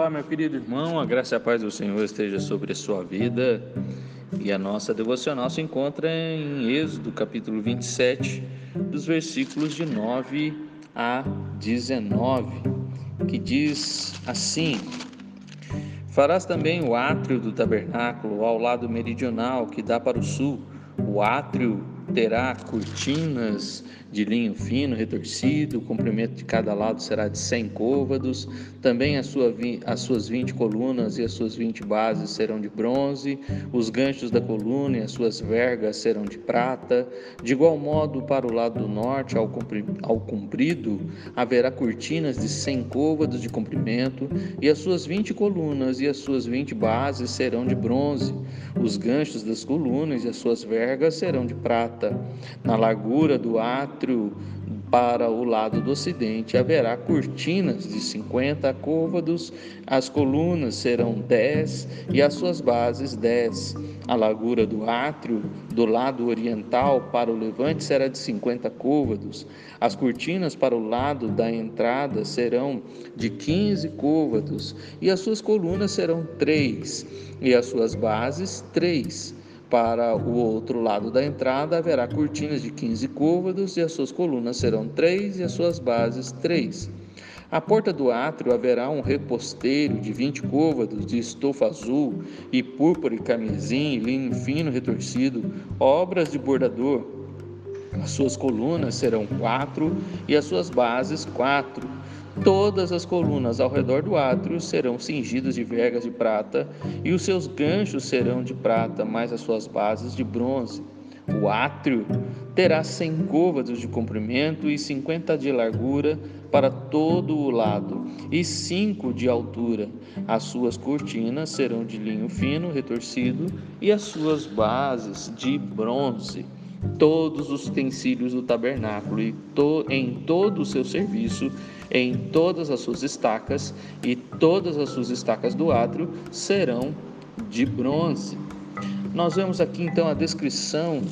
Olá, meu querido irmão, a graça e a paz do Senhor esteja sobre a sua vida. E a nossa devocional se encontra em Êxodo, capítulo 27, dos versículos de 9 a 19, que diz assim: Farás também o átrio do tabernáculo ao lado meridional, que dá para o sul. O átrio terá cortinas de linho fino retorcido, o comprimento de cada lado será de 100 côvados, também as, sua, as suas 20 colunas e as suas 20 bases serão de bronze, os ganchos da coluna e as suas vergas serão de prata, de igual modo para o lado do norte, ao, ao comprido, haverá cortinas de 100 côvados de comprimento, e as suas 20 colunas e as suas 20 bases serão de bronze, os ganchos das colunas e as suas vergas serão de prata, na largura do ato átrio para o lado do ocidente haverá cortinas de 50 côvados, as colunas serão 10 e as suas bases 10. A largura do átrio do lado oriental para o levante será de 50 côvados. As cortinas para o lado da entrada serão de 15 côvados e as suas colunas serão 3 e as suas bases 3. Para o outro lado da entrada haverá cortinas de 15 côvados e as suas colunas serão três e as suas bases três. À porta do átrio haverá um reposteiro de 20 côvados de estofa azul e púrpura e carmesim, linho fino retorcido, obras de bordador. As suas colunas serão quatro e as suas bases quatro. Todas as colunas ao redor do átrio serão cingidas de vergas de prata, e os seus ganchos serão de prata, mas as suas bases de bronze. O átrio terá cem côvados de comprimento e cinquenta de largura para todo o lado, e cinco de altura. As suas cortinas serão de linho fino retorcido, e as suas bases de bronze todos os utensílios do tabernáculo e to, em todo o seu serviço, em todas as suas estacas e todas as suas estacas do átrio serão de bronze. Nós vemos aqui então a descrição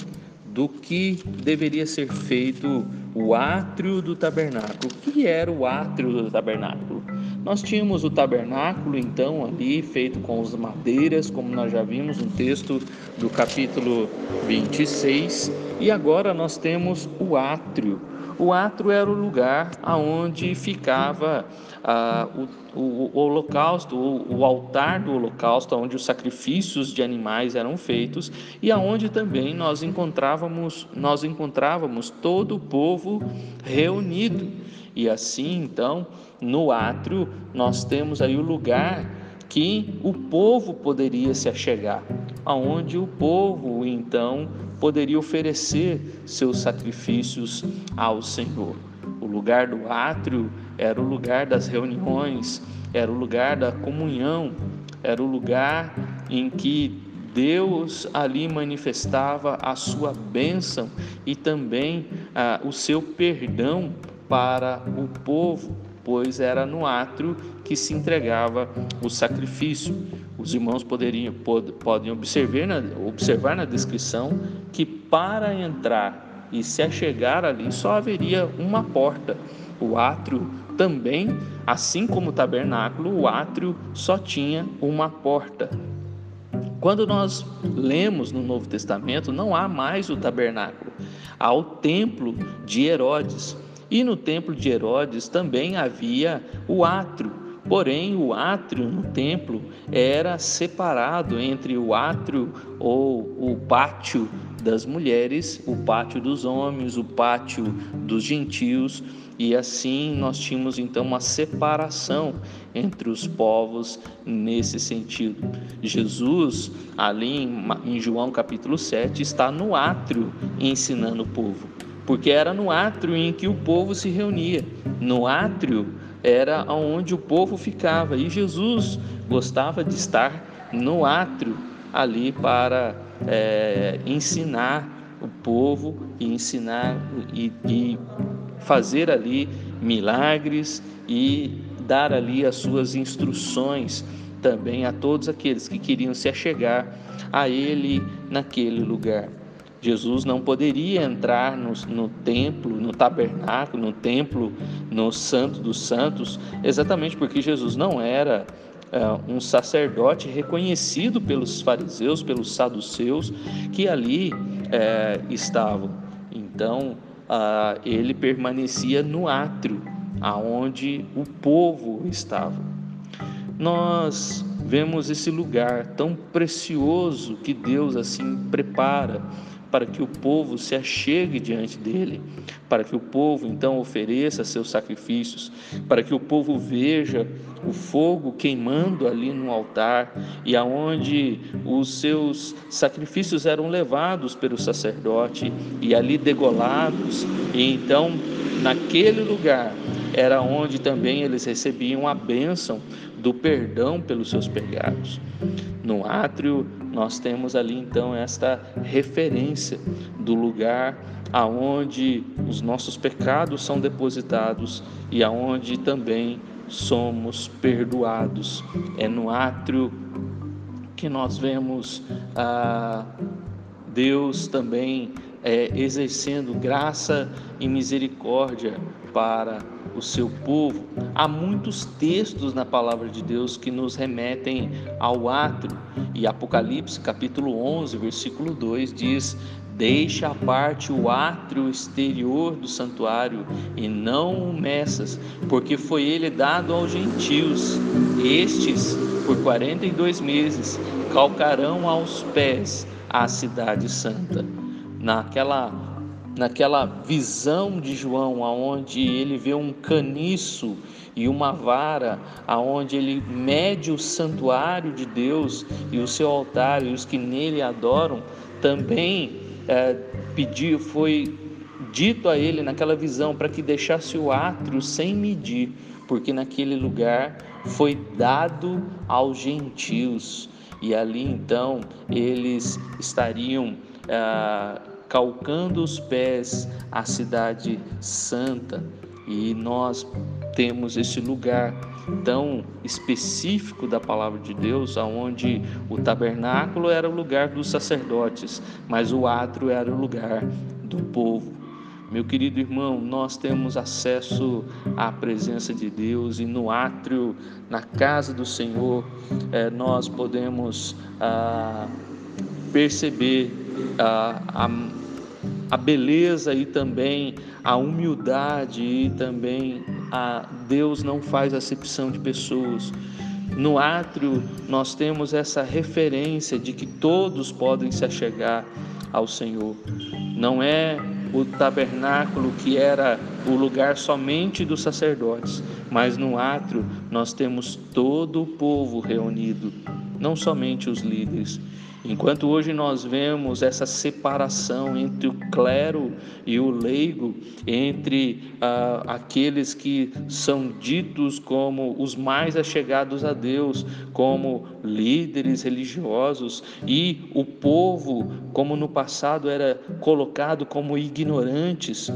do que deveria ser feito o átrio do tabernáculo. O que era o átrio do tabernáculo? Nós tínhamos o tabernáculo, então, ali feito com as madeiras, como nós já vimos no texto do capítulo 26, e agora nós temos o átrio. O átrio era o lugar aonde ficava ah, o, o, o, holocausto, o, o, altar do holocausto, onde os sacrifícios de animais eram feitos e aonde também nós encontrávamos, nós encontrávamos todo o povo reunido. E assim, então, no átrio, nós temos aí o lugar que o povo poderia se achegar, aonde o povo então poderia oferecer seus sacrifícios ao Senhor. O lugar do átrio era o lugar das reuniões, era o lugar da comunhão, era o lugar em que Deus ali manifestava a sua bênção e também ah, o seu perdão para o povo, pois era no átrio que se entregava o sacrifício. Os irmãos poderiam, pod, podem observar na, observar na descrição que para entrar e se achegar ali só haveria uma porta. O átrio também, assim como o tabernáculo, o átrio só tinha uma porta. Quando nós lemos no Novo Testamento, não há mais o tabernáculo, há o templo de Herodes. E no templo de Herodes também havia o átrio, porém o átrio no templo era separado entre o átrio ou o pátio das mulheres, o pátio dos homens, o pátio dos gentios, e assim nós tínhamos então uma separação entre os povos nesse sentido. Jesus, ali em João capítulo 7, está no átrio ensinando o povo porque era no átrio em que o povo se reunia. No átrio era onde o povo ficava e Jesus gostava de estar no átrio ali para é, ensinar o povo e ensinar e, e fazer ali milagres e dar ali as suas instruções também a todos aqueles que queriam se achegar a Ele naquele lugar. Jesus não poderia entrar no, no, templo, no tabernáculo, no templo, no Santo dos Santos, exatamente porque Jesus não era uh, um sacerdote reconhecido pelos fariseus, pelos saduceus que ali uh, estavam. Então uh, ele permanecia no átrio, aonde o povo estava. Nós vemos esse lugar tão precioso que Deus assim prepara para que o povo se achegue diante dele, para que o povo então ofereça seus sacrifícios, para que o povo veja o fogo queimando ali no altar e aonde os seus sacrifícios eram levados pelo sacerdote e ali degolados, e então naquele lugar era onde também eles recebiam a bênção do perdão pelos seus pecados. No átrio, nós temos ali então esta referência do lugar aonde os nossos pecados são depositados e aonde também somos perdoados. É no átrio que nós vemos ah, Deus também é, exercendo graça e misericórdia para o seu povo. Há muitos textos na palavra de Deus que nos remetem ao átrio. E Apocalipse, capítulo 11, versículo 2 diz: Deixa à parte o átrio exterior do santuário e não o meças, porque foi ele dado aos gentios. Estes, por quarenta e dois meses, calcarão aos pés a cidade santa. Naquela naquela visão de João, aonde ele vê um caniço e uma vara, aonde ele mede o santuário de Deus e o seu altar e os que nele adoram, também é, pediu, foi dito a ele naquela visão para que deixasse o átrio sem medir, porque naquele lugar foi dado aos gentios. E ali então eles estariam ah, calcando os pés à cidade santa. E nós temos esse lugar tão específico da palavra de Deus, aonde o tabernáculo era o lugar dos sacerdotes, mas o átrio era o lugar do povo. Meu querido irmão, nós temos acesso à presença de Deus e no átrio, na casa do Senhor, eh, nós podemos ah, perceber ah, a a beleza e também a humildade e também a Deus não faz acepção de pessoas. No átrio nós temos essa referência de que todos podem se achegar ao Senhor. Não é o tabernáculo que era o lugar somente dos sacerdotes, mas no átrio nós temos todo o povo reunido, não somente os líderes. Enquanto hoje nós vemos essa separação entre o clero e o leigo, entre ah, aqueles que são ditos como os mais achegados a Deus, como líderes religiosos, e o povo, como no passado era colocado como ignorantes,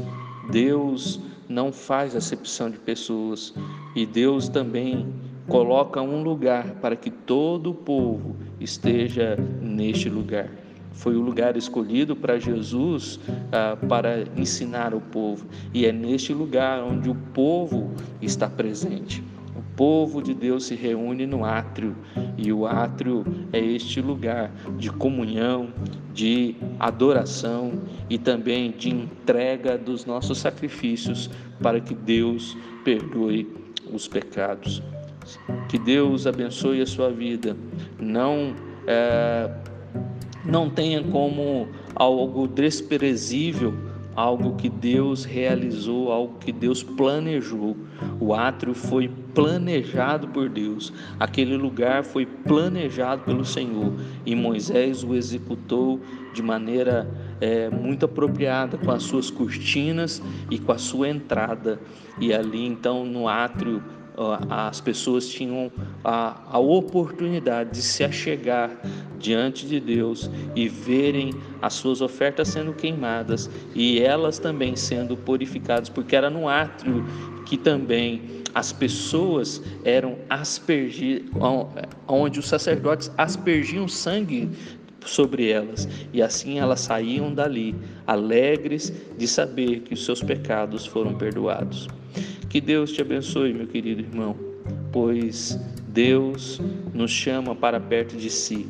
Deus não faz acepção de pessoas e Deus também coloca um lugar para que todo o povo esteja neste lugar. Foi o lugar escolhido para Jesus ah, para ensinar o povo, e é neste lugar onde o povo está presente. O povo de Deus se reúne no átrio, e o átrio é este lugar de comunhão, de adoração e também de entrega dos nossos sacrifícios para que Deus perdoe os pecados. Que Deus abençoe a sua vida. Não é, não tenha como algo desprezível algo que Deus realizou, algo que Deus planejou. O átrio foi planejado por Deus, aquele lugar foi planejado pelo Senhor e Moisés o executou de maneira é, muito apropriada, com as suas cortinas e com a sua entrada. E ali então no átrio as pessoas tinham a, a oportunidade de se achegar diante de Deus e verem as suas ofertas sendo queimadas e elas também sendo purificadas, porque era no átrio que também as pessoas eram aspergidas, onde os sacerdotes aspergiam sangue sobre elas, e assim elas saíam dali, alegres de saber que os seus pecados foram perdoados. Que Deus te abençoe, meu querido irmão. pois Deus nos chama para perto de si.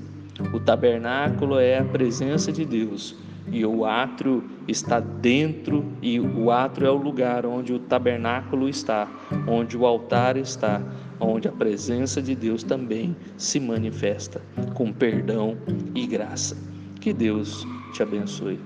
O tabernáculo é a presença de Deus e o átrio está dentro e o átrio é o lugar onde o tabernáculo está, onde o altar está, onde a presença de Deus também se manifesta com perdão e graça. Que Deus te abençoe.